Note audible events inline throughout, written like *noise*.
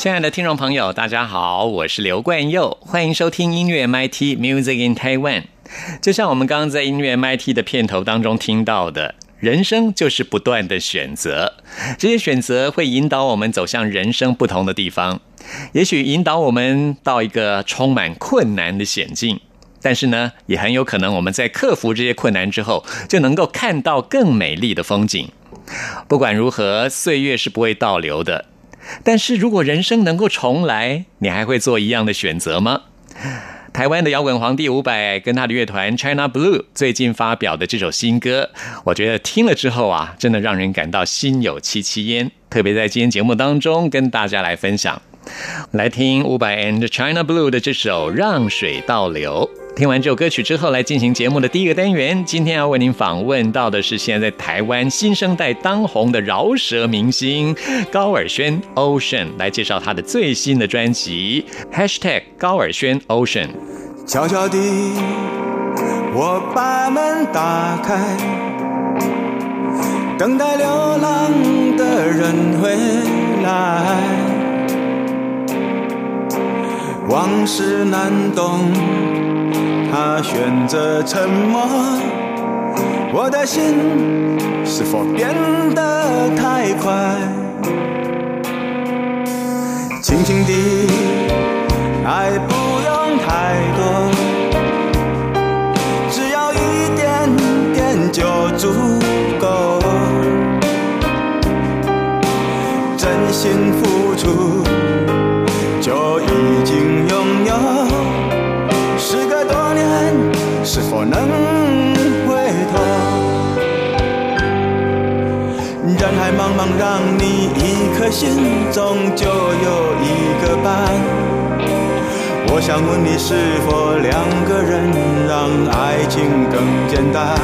亲爱的听众朋友，大家好，我是刘冠佑，欢迎收听音乐 MIT Music in Taiwan。就像我们刚刚在音乐 MIT 的片头当中听到的，人生就是不断的选择，这些选择会引导我们走向人生不同的地方，也许引导我们到一个充满困难的险境，但是呢，也很有可能我们在克服这些困难之后，就能够看到更美丽的风景。不管如何，岁月是不会倒流的。但是如果人生能够重来，你还会做一样的选择吗？台湾的摇滚皇帝伍佰跟他的乐团 China Blue 最近发表的这首新歌，我觉得听了之后啊，真的让人感到心有戚戚焉。特别在今天节目当中跟大家来分享，来听伍佰 and China Blue 的这首《让水倒流》。听完这首歌曲之后，来进行节目的第一个单元。今天要为您访问到的是现在台湾新生代当红的饶舌明星高尔宣 Ocean，来介绍他的最新的专辑 Hashtag 高尔宣 Ocean。悄悄地，我把门打开，等待流浪的人回来。往事难懂。他选择沉默，我的心是否变得太快？轻轻地，爱不否能回头？人海茫茫，让你一颗心，终究有一个伴。我想问你，是否两个人让爱情更简单？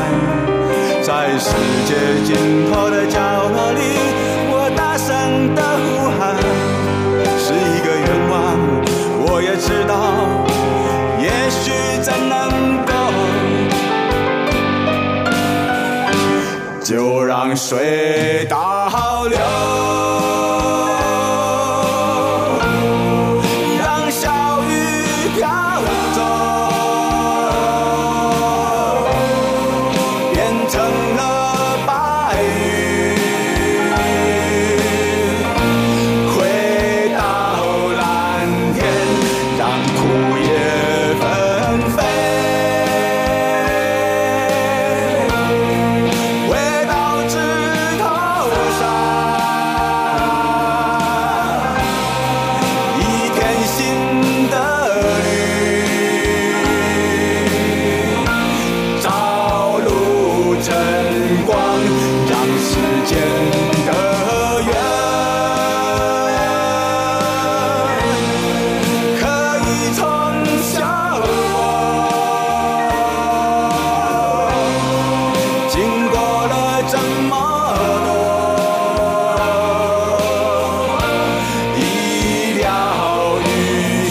在世界尽头的角落里，我大声的呼喊，是一个愿望。我也知道。让水倒流。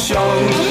想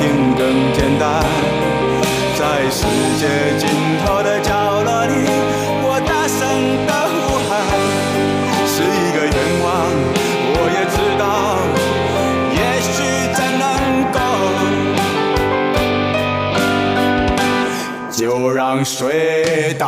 情更简单？在世界尽头的角落里，我大声的呼喊，是一个愿望。我也知道，也许真能够。就让水倒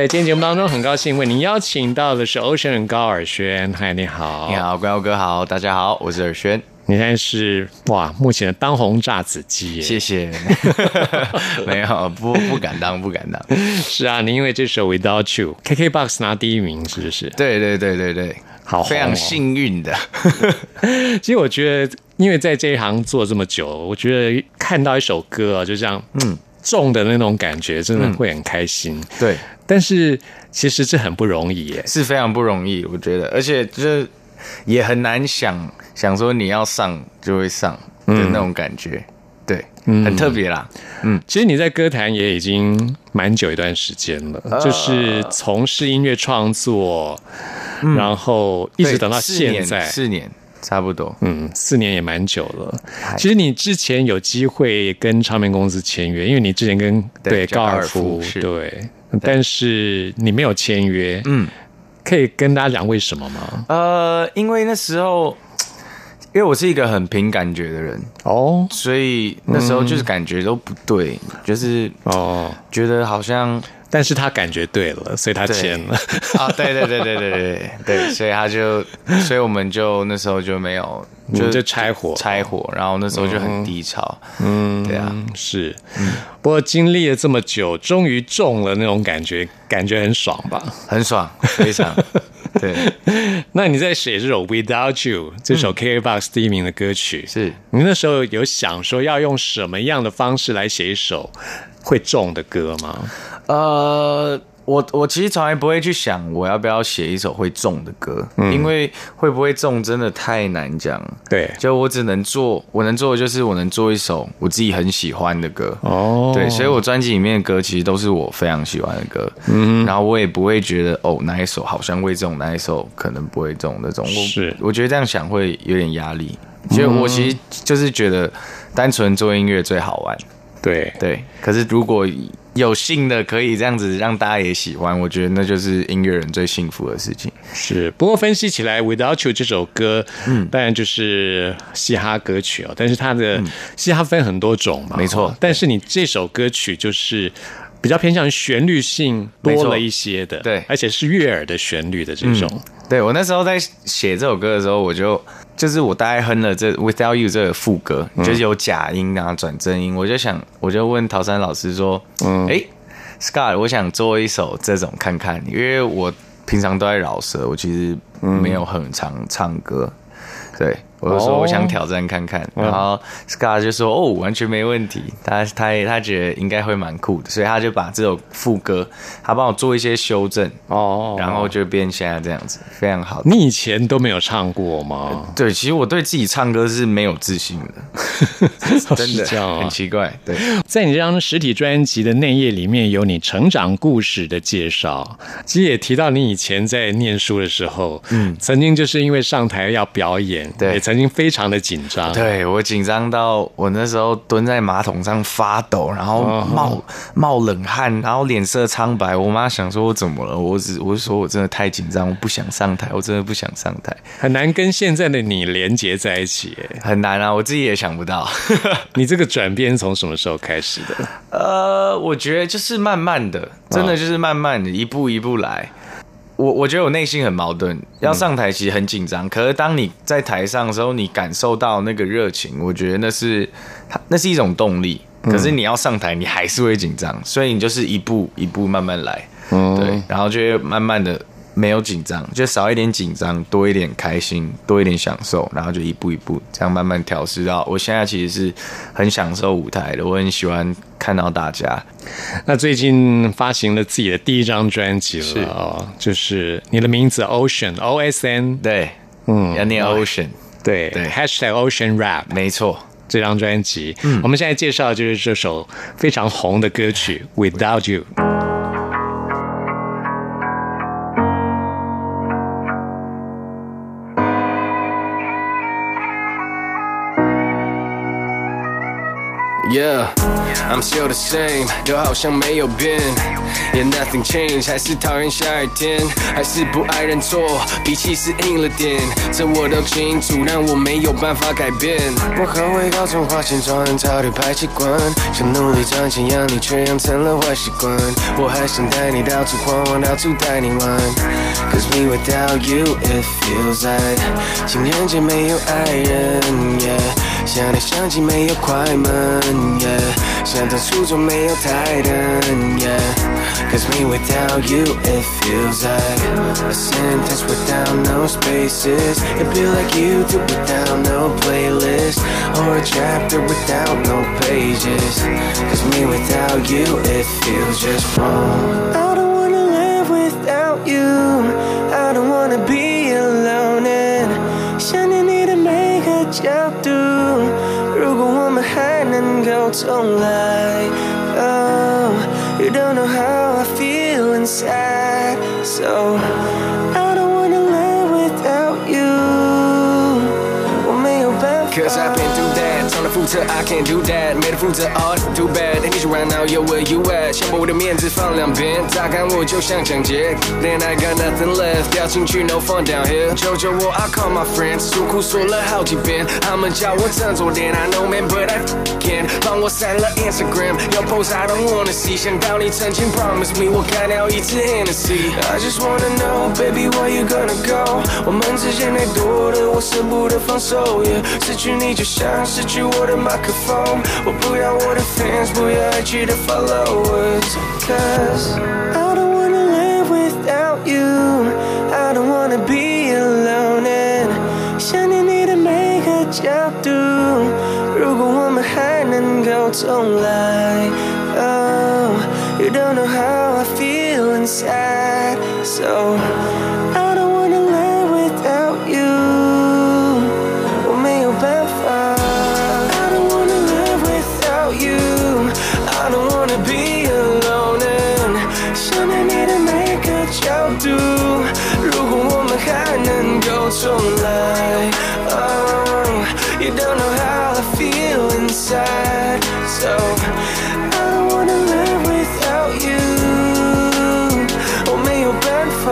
在今天节目当中，很高兴为您邀请到的是 Ocean 高尔轩。嗨，你好，你。好，关佑哥好，大家好，我是尔轩，你现在是哇，目前的当红炸子鸡耶。谢谢。*laughs* 没有，不不敢当，不敢当。是啊，你因为这首 Without You，KKBOX 拿第一名，是不是？对对对对对，好哦非常幸运的。*laughs* 其实我觉得，因为在这一行做这么久，我觉得看到一首歌啊，就这样，嗯，重的那种感觉，真的会很开心。对，但是其实这很不容易耶。是非常不容易，我觉得，而且就是也很难想想说你要上就会上的那种感觉，对，很特别啦。嗯。其实你在歌坛也已经蛮久一段时间了，就是从事音乐创作，然后一直等到四年现在，四年差不多。嗯，四年也蛮久了。其实你之前有机会跟唱片公司签约，因为你之前跟对高尔夫对，但是你没有签约，嗯，可以跟大家讲为什么吗？呃，因为那时候，因为我是一个很凭感觉的人，哦。所以那时候就是感觉都不对，就是哦，觉得好像但是他感觉对了，所以他对签了。啊，对对对对对对对，所以他就，所以我们就那时候就没有，*laughs* 就就拆伙。拆伙，然后那时候就很低潮，嗯，对啊，是。不过经历了这么久，终于中了那种感觉，感觉很爽吧？很爽，非常。*laughs* 对，那你在写这首《Without You》这首 KKBOX 第一名的歌曲，是。你那时候有想说要用什么样的方式来写一首会中的歌吗？呃，我我其实从来不会去想我要不要写一首会中的歌，因为会不会中真的太难讲。对，就我只能做，我能做的就是我能做一首我自己很喜欢的歌。哦，对，所以我专辑里面的歌其实都是我非常喜欢的歌。嗯，然后我也不会觉得哦哪一首好像会中，哪一首可能不会中那种。我是我觉得这样想会有点压力。就我其实就是觉得单纯做音乐最好玩。对。对，可是如果有幸的可以这样子让大家也喜欢，我觉得那就是音乐人最幸福的事情。是，不过分析起来，《Without You》这首歌，嗯，当然就是嘻哈歌曲哦，但是它的嘻哈分很多种嘛，没错。哦。但是你这首歌曲就是比较偏向于旋律性多了一些的，对。而且是悦耳的旋律的这种，对我那时候在写这首歌的时候，我就就是我大概哼了这 Without You 这个副歌，就是有假音啊转真音，我就想我就问陶山老师说，嗯，哎，Scott，我想做一首这种看看，因为我平常都在饶舌，我其实没有很常唱歌，对。我就说我想挑战看看，然后 Scott 就说哦完全没问题，他他他觉得应该会蛮酷的，所以他就把这首副歌他帮我做一些修正，哦然后就变现在这样子，非常好。你以前都没有唱过吗？对，其实我对自己唱歌是没有自信的，*laughs* 真的很奇怪。对，在你这张实体专辑的内页里面有你成长故事的介绍，其实也提到你以前在念书的时候，嗯，曾经就是因为上台要表演，对。也曾经非常的紧张，对我紧张到我那时候蹲在马桶上发抖，然后冒、冒冷汗，然后脸色苍白。我妈想说我怎么了？我只我是说我真的太紧张，我不想上台，我真的不想上台，很难跟现在的你连接在一起。哎很难啊，我自己也想不到。*laughs* *laughs* 你这个转变从什么时候开始的？呃，我觉得就是慢慢的，真的就是慢慢的，一步一步来。我我觉得我内心很矛盾，要上台其实很紧张，可是当你在台上的时候，你感受到那个热情，我觉得那是它那是一种动力。可是你要上台，你还是会紧张，所以你就是一步一步慢慢来，对，然后就会慢慢的没有紧张，就少一点紧张，多一点开心，多一点享受，然后就一步一步这样慢慢调试到我现在其实是很享受舞台的，我很喜欢看到大家，那最近发行了自己的第一张专辑是了哦，就是你的名字 Ocean O S N，对，嗯，要念 Ocean，对对，Hashtag Ocean Rap 没错。这张专辑，嗯。我们现在介绍的就是这首非常红的歌曲《Without You》。Yeah, I'm still the same，就好像没有变，Yeah nothing changed，还是讨厌下雨天，还是不爱认错，脾气是硬了点，这我都清楚，但我没有办法改变。我很会搞种花钱装人潮的排气管，想努力赚钱养你，却养成了坏习惯。我还想带你到处晃晃，到处带你玩，Cause me without you it feels like 情人节没有爱人，Yeah。想来想去没有快门，yeah，想到初中没有台灯，yeah，Cause me without you it feels like a sentence without no spaces. It feel like you do without no playlist or a chapter without no pages. Cause me without you it feels just wrong. I don't wanna live without you. I don't wanna be alone and 想念你的每个角度。如果我们 还能够重来，Oh, you don't know how I feel inside. So I don't wanna live without you. 我没有办法。Cause I've been through that，唱的负责 I can't do that，没得负责 Oh too bad，你说 right now yo where you at？先把我的面子放两边，榨干我就像抢劫。Then I got nothing left，掉进去 no fun down here。求求我 I call my friends，诉苦说了好几遍，他们叫我振作点，I know man but I can't。帮我删了 Instagram，要 post I don't wanna see，想到你曾经 promise me，我干掉一次 Hennessy。I just wanna know baby where you gonna go？我们之间太多的我舍不得放手，yeah。失去你就像失去我 的麦克风，我不要我的 fans，不要 IG 的 followers，cause I don't wanna live without you。I don't wanna be alone and 想念你的每个角度。如果我们还能够重来，Oh, don't know how I feel inside. So inside. So I don't wanna live without you. 我没有办法。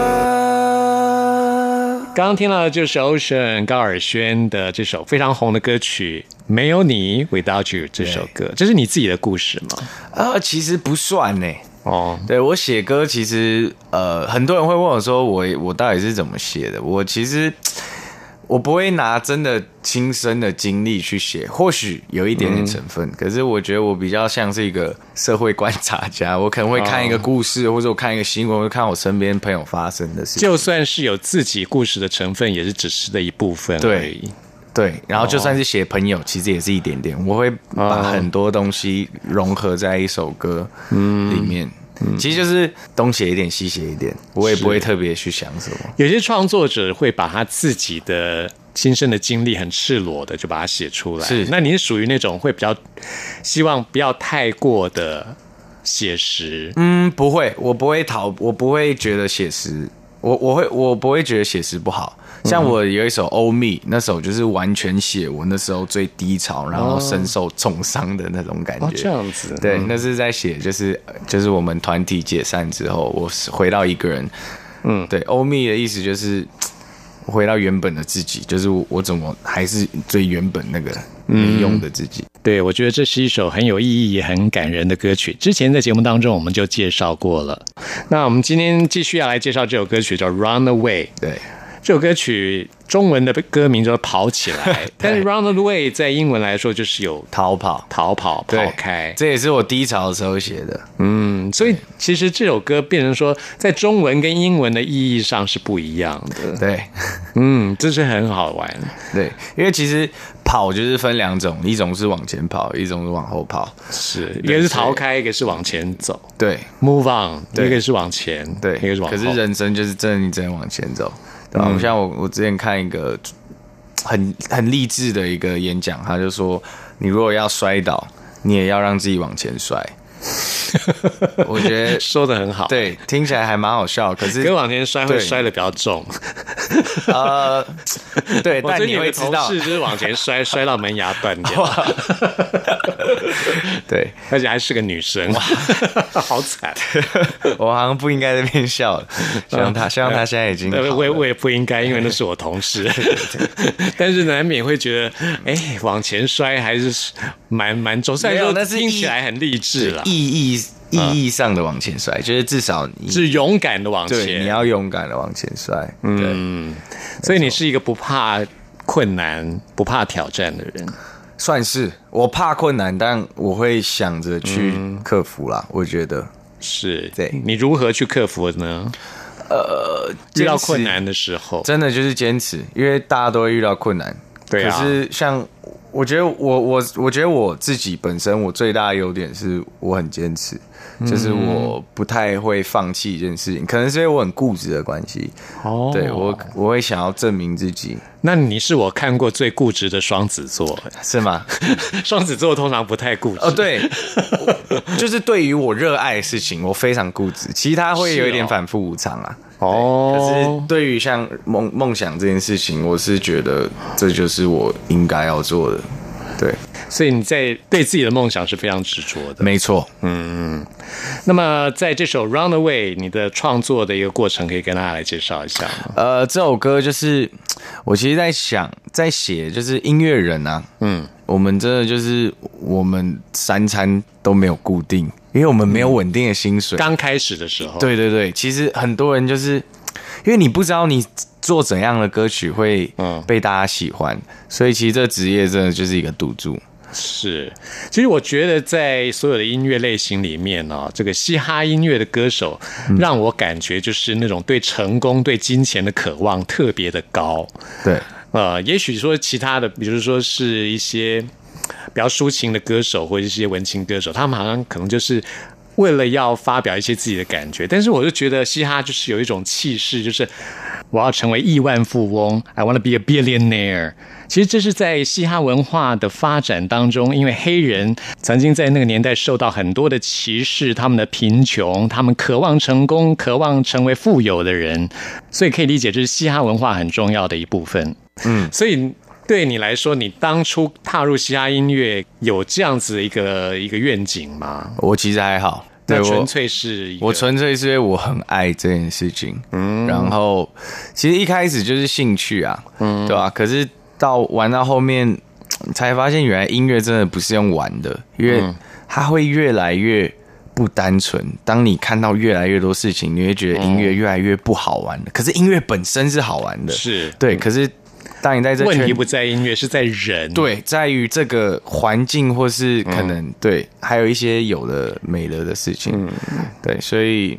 刚刚听到的就是 Ocean 高尔宣的这首非常红的歌曲《没有你 Without You》这首歌，这是你自己的故事吗？啊，其实不算呢。哦，对我写歌，其实呃，很多人会问我说我我到底是怎么写的？我其实我不会拿真的亲身的经历去写，或许有一点点成分，可是我觉得我比较像是一个社会观察家，*laughs* 我可能会看一个故事，或者我看一个新闻，或者看我身边朋友发生的事情。就算是有自己故事的成分，也是只是的一部分而已。对，然后就算是写朋友，其实也是一点点。我会把很多东西融合在一首歌里面，其实就是东写一点，西写一点，我也不会特别去想什么。有些创作者会把他自己的亲身的经历很赤裸的就把它写出来。是那你是属于那种会比较希望不要太过的写实，嗯，不会，我不会讨，我不会觉得写实，我我会我不会觉得写实不好。像我有一首《欧密》，那首就是完全写我那时候最低潮，然后深受重伤的那种感觉。哦这样子对，嗯那是在写，就是就是我们团体解散之后，我是回到一个人。嗯对，欧密的意思就是回到原本的自己，就是我我怎么还是最原本那个没用的自己。对，我觉得这是一首很有意义也很感人的歌曲。之前在节目当中我们就介绍过了。那我们今天继续要来介绍这首歌曲，叫《Run Away》。对，这首歌曲中文的歌名叫《跑起来》，*laughs* 但是 “Run Away” 在英文来说就是有逃跑。逃跑、跑开。这也是我低潮的时候写的。嗯，所以其实这首歌变成说，在中文跟英文的意义上是不一样的。对，*laughs* 嗯，这是很好玩。对，因为其实跑就是分两种，一种是往前跑，一种是往后跑。是，一个是逃开，一个是往前走对，move on，对一个是往前，对，一个是往后。可是人生就是真的，你只能往前走，对吧？像我我之前看一个很很励志的一个演讲，他就说，你如果要摔倒，你也要让自己往前摔。*laughs* 我觉得 *laughs* 说的很好，，对，听起来还蛮好笑，可是 *laughs* 跟往前摔会摔的比较重。呃，对，但你会知道，是就是往前摔，摔到门牙断掉，对。而且还是个女生，好惨。我好像不应该在那边笑了，希望她希望她现在已经我也我也不应该，因为那是我同事。但是难免会觉得，哎，往前摔还是蛮蛮重。虽然说听起来很励志啦，意义意义上的往前摔，就是至少你是勇敢的往对前。你要勇敢的往前摔，对。嗯，所以你是一个不怕困难、不怕挑战的人。算是我怕困难，但我会想着去克服啦。我觉得，是，对你如何去克服呢？呃，遇到困难的时候，真的就是坚持，因为大家都会遇到困难。对啊可是像我觉得我我我觉得我自己本身我最大的优点是我很坚持，就是我不太会放弃一件事情，可能是因为我很固执的关系。哦对我我会想要证明自己，那你是我看过最固执的双子座。是吗？*laughs* 双子座通常不太固执。哦，对，*laughs* 就是对于我热爱的事情，我非常固执，其他会有一点反复无常啊。哦，可是对于像梦梦想这件事情，我是觉得这就是我应该要做的。对，所以你在对自己的梦想是非常执着的。没错。嗯那么在这首《Runaway》，你的创作的一个过程，可以跟大家来介绍一下吗？呃，这首歌就是我其实在想，在写，就是音乐人啊，嗯，我们真的就是我们三餐都没有固定，因为我们没有稳定的薪水。刚开始的时候，，对对对，其实很多人就是因为你不知道你做怎样的歌曲会嗯被大家喜欢，所以其实这职业真的就是一个赌注。是。其实我觉得在所有的音乐类型里面呢、这个嘻哈音乐的歌手，让我感觉就是那种对成功、对金钱的渴望特别的高。对，呃，也许说其他的，比如说是一些比较抒情的歌手，或者是一些文青歌手，他们好像可能就是为了要发表一些自己的感觉，但是我就觉得嘻哈就是有一种气势，就是我要成为亿万富翁，I wanna be a billionaire。其实这是在嘻哈文化的发展当中，因为黑人曾经在那个年代受到很多的歧视，他们的贫穷，他们渴望成功，渴望成为富有的人，所以可以理解这是嘻哈文化很重要的一部分。嗯，所以对你来说，你当初踏入嘻哈音乐有这样子的一个一个愿景吗？我其实还好，对纯粹是我纯粹是因为我很爱这件事情，嗯，然后其实一开始就是兴趣啊，嗯，对吧、可是到玩到后面才发现，原来音乐真的不是用玩的，因为它会越来越不单纯。当你看到越来越多事情，你会觉得音乐越来越不好玩的。可是音乐本身是好玩的，是对。可是当你在这圈问题不在音乐，是在人。对，在于这个环境，或是可能、对，还有一些有的没了的事情，对，所以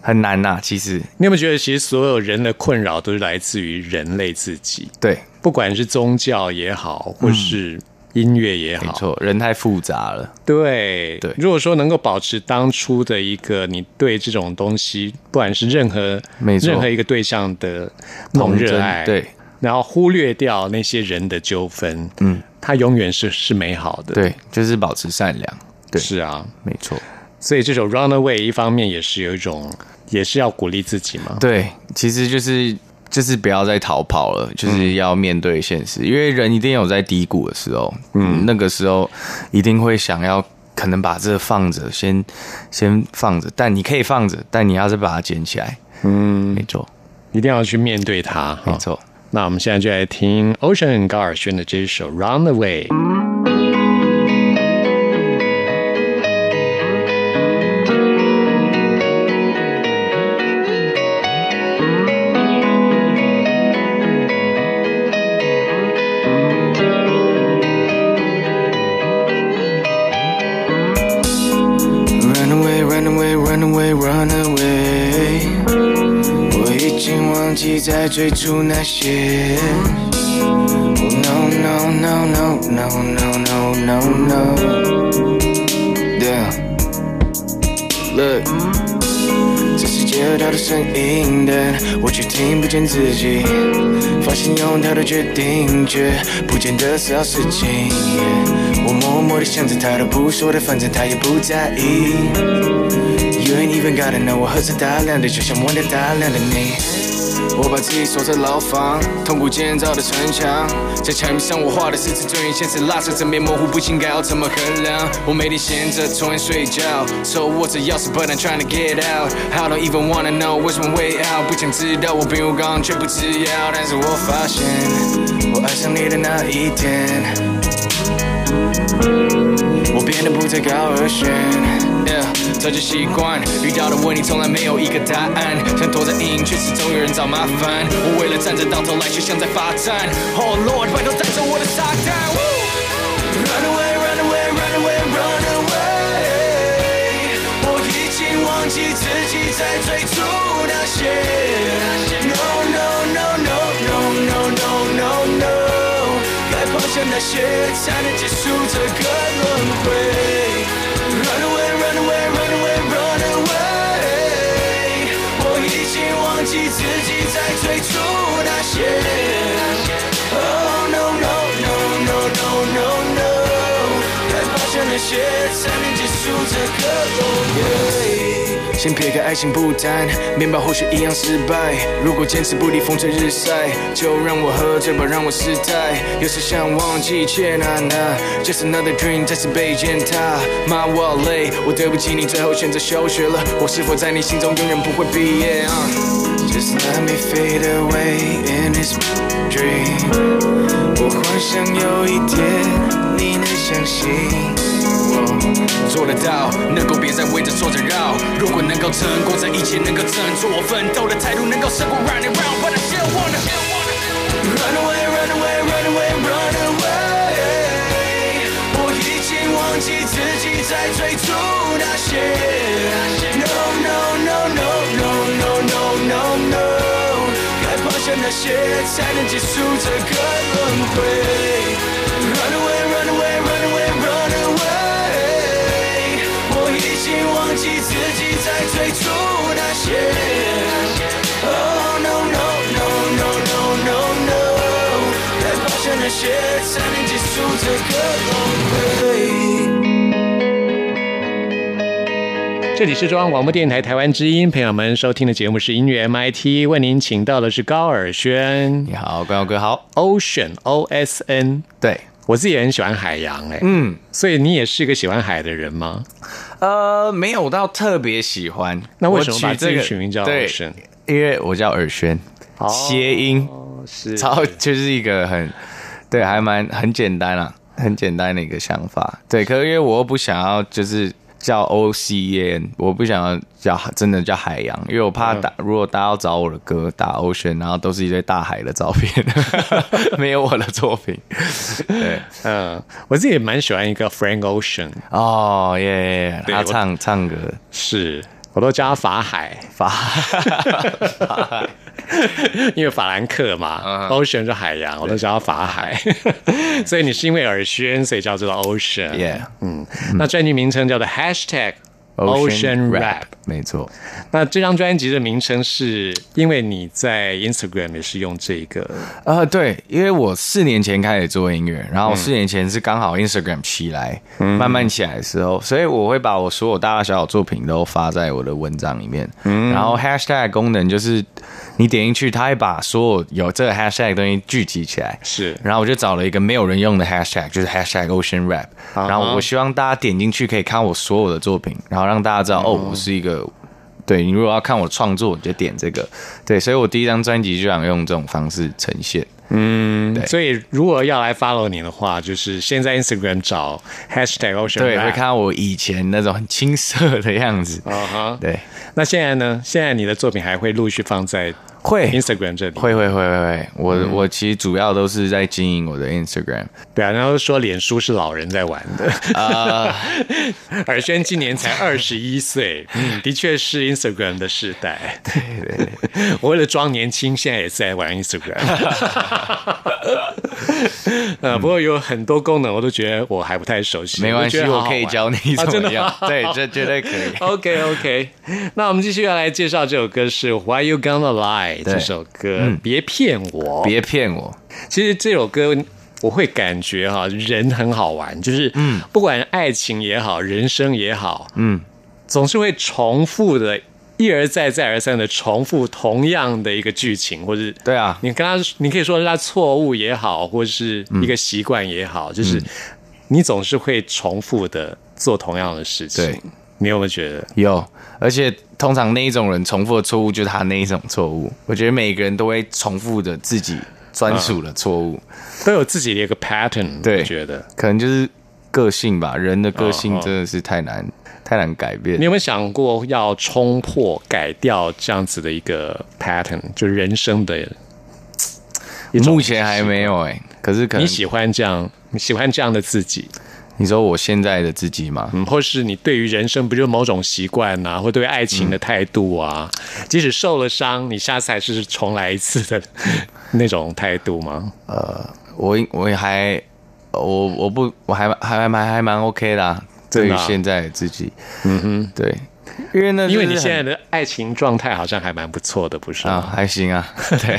很难呐、其实。你有没有觉得，其实所有人的困扰都是来自于人类自己，对，不管是宗教也好，或是音乐也好，没错，人太复杂了，对。对。如果说能够保持当初的一个你对这种东西，不管是任何任何一个对象的那种热爱，对，然后忽略掉那些人的纠纷，嗯，它永远是是美好的，，对，就是保持善良，对，是啊，没错，所以这首《Runaway》一方面也是有一种，也是要鼓励自己嘛，对，其实就是就是不要再逃跑了，就是要面对现实，因为人一定有在低谷的时候，嗯，那个时候一定会想要。可能把这放着，先先放着，但你可以放着，但你要是把它捡起来，嗯，没错，一定要去面对它，哈。没错。那我们现在就来听 Ocean 高尔宣的这首《Runaway》。在追逐那些。Oh, no, no, no, no, no, no, no, no, no. Damn. Look. 这世界有太多声音，但我却听不见自己。发现有太多决定，却不见得是好事情。我默默地想着，他都不说的，反正他也不在意。You ain't even gotta know，我喝着大量的，就像玩的大量的你。我把自己锁在牢房，痛苦建造的城墙，在墙壁上我画的是自尊与现实拉扯，正面模糊不清，该要怎么衡量？我每天闲着，从未睡觉，手握着钥匙，but I'm trying to get out。I don't even wanna know where's my way out，不想知道我病入膏肓却不吃药，但是我发现我爱上你的那一天，我变得不再高而宣。早就习惯遇到的问题从来没有一个答案，想躲在阴影，却始终有人找麻烦。我为了站着到头来，却像在罚站。Oh Lord，拜托带走我的撒旦。Run away, run away, run away, run away。我已经忘记自己在最初那些。No no no no no no no no no。该抛下那些，才能结束这个轮回。Run away, 记自己在最初那些。Oh no no no no no no no。该抛下那些，才能结束这个轮回。先撇开爱情不谈，面包或许一样失败。如果坚持不离风吹日晒，就让我喝醉吧，让我失态。有时想忘记，却难拿。Just another dream，再次被践踏。妈，我好累，我对不起你，最后选择休学了。我是否在你心中永远不会毕业啊？Just let me fade away in this dream。我幻想有一天你能相信。做得到，能够别再为这做着绕。如果能够撑过这一切，能够振作我奋斗的态度，能够胜过 running round。But I still wanna run away, run away, run away, run away。我已经忘记自己在最初那些。No no no no no 些，才能结束这个轮回。Run away, run away, run away, run away。我已经忘记自己在最初那些。Oh no no no no no no no，该抛下那些，才能结束这个轮回。这里是中央广播电台台湾之音，朋友们收听的节目是音乐 MIT，为您请到的是高尔轩你好，关友哥好。，Ocean O S N。对，我自己也很喜欢海洋、哎，嗯，所以你也是个喜欢海的人吗？呃，没有到特别喜欢。那为什么我把自己这个取名叫对 Ocean？因为我叫尔轩，谐音，哦，是超就是一个很对，还蛮很简单啊，很简单的一个想法。对，可是因为我又不想要就是叫 O C E N，我不想要叫真的叫海洋，因为我怕打、如果大家要找我的歌打 Ocean，然后都是一堆大海的照片，*laughs* 没有我的作品。对，嗯，我自己也蛮喜欢一个 Frank Ocean，哦耶耶耶，他唱唱歌。是我都叫他法海，发，*laughs* 因为法兰克嘛、嗯 o c e a n 是海洋，我都叫他法海，*laughs* 所以你是因为耳宣，所以叫做 Ocean。耶嗯，那专辑名称叫做 Hashtag Ocean Rap。没错。那这张专辑的名称是因为你在 Instagram 也是用这个，呃，对，因为我四年前开始做音乐，然后四年前是刚好 Instagram 起来，慢慢起来的时候，所以我会把我所有大大小小作品都发在我的文章里面。然后 Hashtag 功能就是你点进去，它会把所有有这个 Hashtag 的东西聚集起来。是然后我就找了一个没有人用的 Hashtag，就是 Hashtag Ocean Rap。然后我希望大家点进去可以看我所有的作品，然后让大家知道，哦，我是一个。对你如果要看我创作，你就点这个。对，所以我第一张专辑就想用这种方式呈现。嗯，所以如果要来 follow 你的话，就是先在 Instagram 找 Hashtag Ocean 对，Rap 会看到我以前那种很青涩的样子。啊哈。对，那现在呢？现在你的作品还会陆续放在会 Instagram 这里？会会会会会，我、我其实主要都是在经营我的 Instagram。对啊，然后说脸书是老人在玩的。啊、*laughs* 尔轩今年才二十一岁，嗯，的确是 Instagram 的时代。对对对，*laughs* 我为了装年轻，现在也是在玩 Instagram。*laughs* *laughs* 呃，不过有很多功能，我都觉得我还不太熟悉。没关系，我可以教你怎么。样对，这绝对可以。*laughs* OK OK，那我们继续要来介绍这首歌是《Why You Gonna Lie》对这首歌，别骗我。别骗我。其实这首歌我会感觉哈，人很好玩，就是嗯，不管爱情也好，人生也好，嗯，总是会重复的。一而再、再而三的重复同样的一个剧情，或者是对啊你跟他，你可以说是他错误也好，或是一个习惯也好，就是你总是会重复的做同样的事情。对，你有没有觉得？有，而且通常那一种人重复的错误就是他那一种错误。我觉得每个人都会重复着自己专属的错误，都有自己的一个 pattern，对我觉得。可能就是个性吧。人的个性真的是太难、太难改变你。有没有想过要冲破、改掉这样子的一个 pattern，就是人生的目前还没有哎、可是可能你喜欢这样，你喜欢这样的自己，你说我现在的自己吗？嗯，或是你对于人生不就某种习惯呐，或对爱情的态度啊，即使受了伤，你下次还是重来一次的那种态度吗？呃我我也还我我不我还还蛮还蛮 OK 的、对于现在的自己，嗯哼，对，因为呢，因为你现在的爱情状态好像还蛮不错的，不是啊吗？还行啊，*laughs* 对，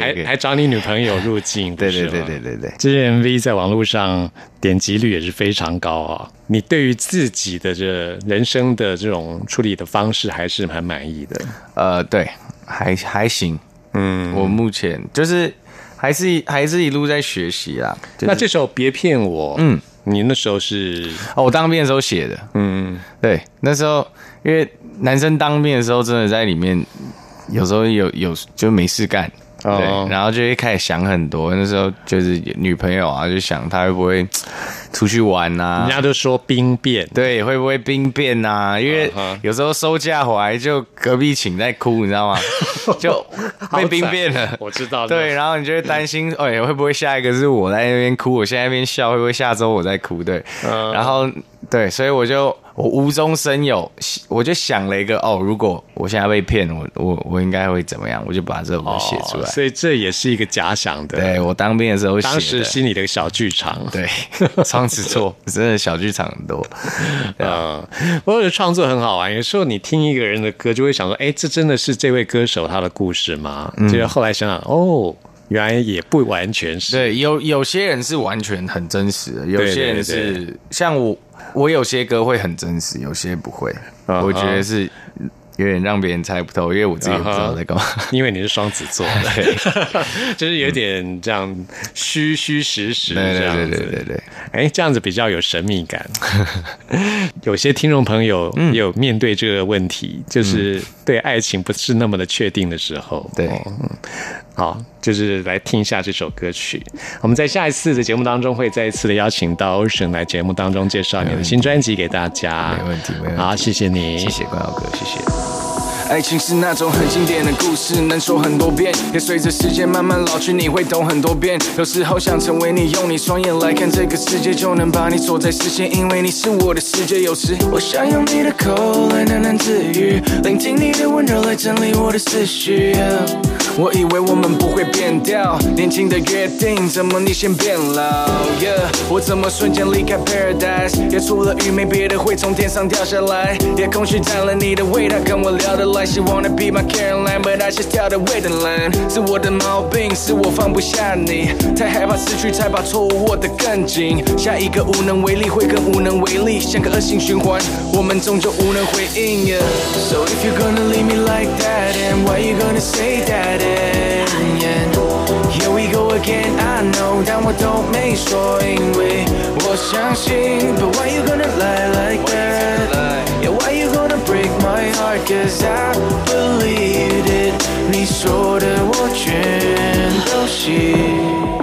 还还找你女朋友入境，对对对对对对，这支 MV 在网络上点击率也是非常高啊！你对于自己的这人生的这种处理的方式还是蛮满意的。呃，对，还还行，嗯，我目前就是还是还是一路在学习啦。就是、那这首《别骗我》，嗯，你那时候是？哦，我当兵的时候写的，嗯。对，那时候因为男生当兵的时候，真的在里面有时候有有就没事干，哦对，然后就会开始想很多。那时候就是女朋友啊，就想她会不会 *tsk* 出去玩啊人？家都说兵变，对，会不会兵变啊、因为有时候收假回来就隔壁寝在哭，你知道吗？*laughs* 就被兵变了。我知道。对，，然后你就会担心，哎，会不会下一个是我在那边哭，我现在那边笑，会不会下周我在哭？对，嗯然后对，所以我就我无中生有，我就想了一个哦，如果我现在被骗，我我我应该会怎么样？我就把这首歌写出来。哦所以这也是一个假想的。对我当兵的时候当时心里的小剧场。对双子座真的小剧场很多。*laughs* 嗯，不过创作很好玩。有时候你听一个人的歌，就会想说：“哎，这真的是这位歌手他的故事吗？”结果后来想想，哦，原来也不完全是。对，有有些人是完全很真实的，有些人对是像我，我有些歌会很真实，有些不会。我觉得是有点让别人猜不透，因为我自己也不知道在干嘛。因为你是双子座的，*laughs* *laughs* 就是有点这样虚虚实实对这样子。对对对对对，哎，这样子比较有神秘感。*laughs* 有些听众朋友嗯也有面对这个问题，就是对爱情不是那么的确定的时候。对好，就是来听一下这首歌曲。我们在下一次的节目当中会再一次的邀请到 Ocean 来节目当中介绍你的新专辑给大家。没问题没问题好，谢谢你，谢谢关耀哥，谢谢。爱情是那种很经典的故事，能说很多遍，也随着时间慢慢老去，你会懂很多遍。有时候想成为你，用你双眼来看这个世界，就能把你锁在视线，因为你是我的世界。有时我想用你的口来喃喃自语，聆听你的温柔来整理我的思绪。我以为我们不会变掉，年轻的约定，怎么你先变老？Yeah，我怎么瞬间离开 Paradise？也除了雨没别的会从天上掉下来，夜空虚占了你的味道，跟我聊得来。She wanna be my Caroline，but I just 跳的 wait the line，是我的毛病，是我放不下你，太害怕失去，才把错误握得更紧。下一个无能为力会更无能为力，像个恶性循环，我们终究无能回应。So if you're gonna leave me like that, and why you gonna say that? And yeah, here we go again. I know，但我都没说，因为我相信。But why you gonna lie like that? Yeah, why you gonna break my heart? Cause I believed it. 你说的我全都信。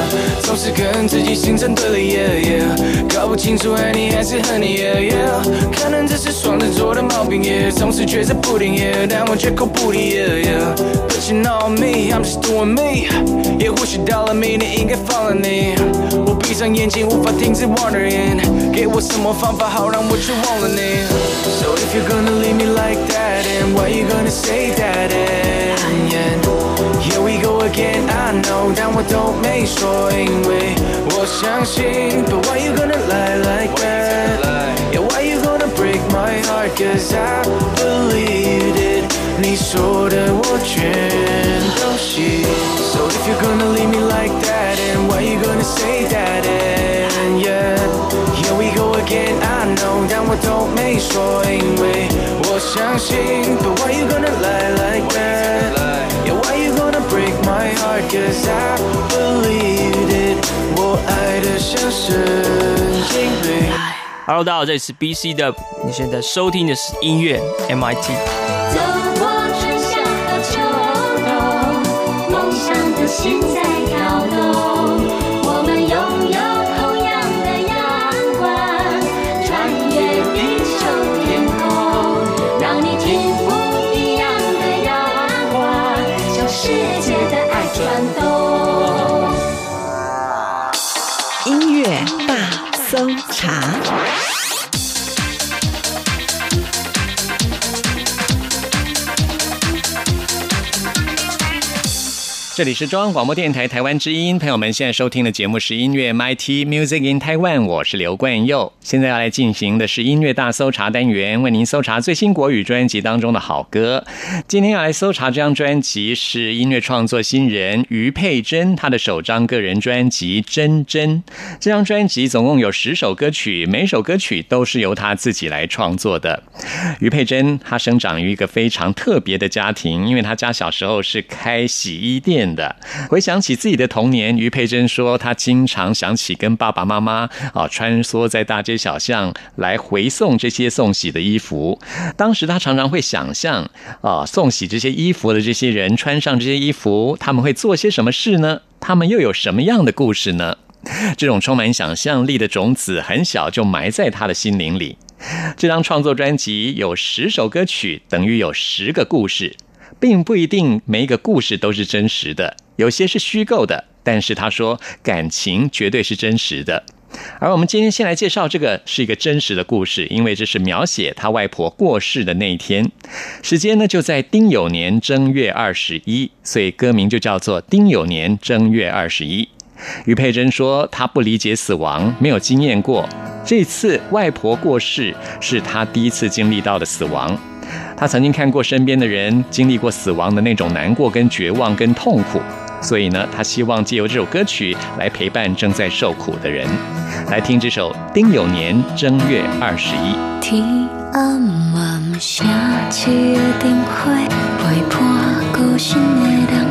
是跟自己形成对立。Yeah, yeah，搞不清楚爱你还是恨你。Yeah, yeah，可能这是双子座的毛病。也总是觉着不定。也但我绝口不提。Yeah, yeah，But you know me, I'm just doing me。也或许到了明年应该放了你。我闭上眼睛无法停止 wondering，给我什么方法好让我去忘了你？So if you're gonna leave me like that, and why you gonna say that? again. I know，但我都没说，因为我相信。But why you gonna lie like that? Yeah, why you gonna break my heart? Cause I believed it. 你说的我全都信。So if you're gonna leave me like that, and why you gonna say that? And yeah, here we go again. I know，但我都没说，因为我相信。But why you gonna lie like that? cause i believe it. 我爱的像 hello 大家好这里是 BC 的你现在收听的是音乐 mit 走过春夏和秋冬梦想的星转动。音乐大搜查。这里是中央广播电台台湾之音，朋友们现在收听的节目是音乐 MIT Music in Taiwan，我是刘冠佑。现在要来进行的是音乐大搜查单元，为您搜查最新国语专辑当中的好歌。今天要来搜查这张专辑是音乐创作新人于佩珍她的首张个人专辑《真真》。这张专辑总共有十首歌曲，每首歌曲都是由她自己来创作的。于佩珍她生长于一个非常特别的家庭，因为她家小时候是开洗衣店。念的。回想起自己的童年，于佩珍说，她经常想起跟爸爸妈妈啊穿梭在大街小巷来回送这些送洗的衣服。当时她常常会想象啊，送洗这些衣服的这些人穿上这些衣服，他们会做些什么事呢？他们又有什么样的故事呢？这种充满想象力的种子，很小就埋在他的心灵里。这张创作专辑有十首歌曲，等于有十个故事，并不一定每一个故事都是真实的，有些是虚构的。但是他说，感情绝对是真实的。而我们今天先来介绍这个是一个真实的故事，因为这是描写他外婆过世的那一天，时间呢就在丁酉年正月二十一，所以歌名就叫做《丁酉年正月二十一》。于佩珍说：“她不理解死亡，没有经验过。这次外婆过世是她第一次经历到的死亡。他曾经看过身边的人经历过死亡的那种难过、跟绝望、跟痛苦，所以呢，他希望借由这首歌曲来陪伴正在受苦的人。来听这首《丁酉年正月二十一》。天暗暗，城市的灯火陪伴孤身的人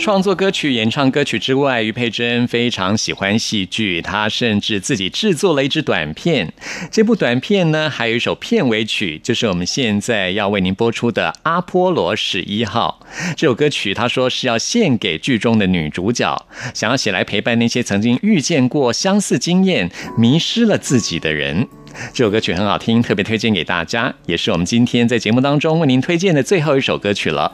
创作歌曲、演唱歌曲之外，于佩珍非常喜欢戏剧，她甚至自己制作了一支短片。这部短片呢，还有一首片尾曲，就是我们现在要为您播出的《阿波罗十一号》。这首歌曲，他说是要献给剧中的女主角，想要写来陪伴那些曾经遇见过相似经验、迷失了自己的人。*laughs* 这首歌曲很好听，特别推荐给大家，也是我们今天在节目当中为您推荐的最后一首歌曲了。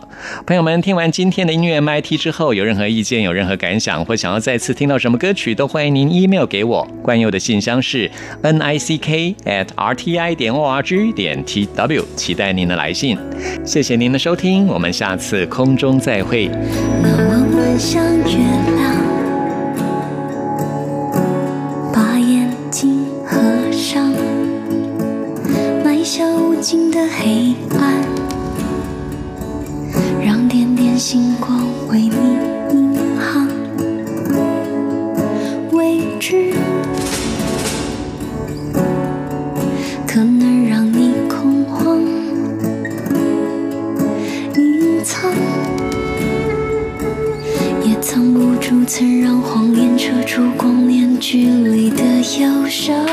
朋友们，听完今天的音乐 MIT 之后，有任何意见、有任何感想，或想要再次听到什么歌曲，都欢迎您 email 给我。冠佑的信箱是 n i c k at r t i 点 o r g 点 t w，期待您的来信。谢谢您的收听，我们下次空中再会。那弯弯像月下无尽的黑暗，让点点星光为你引航。未知可能让你恐慌，隐藏。也藏不住曾让谎言遮住光年距离的忧伤。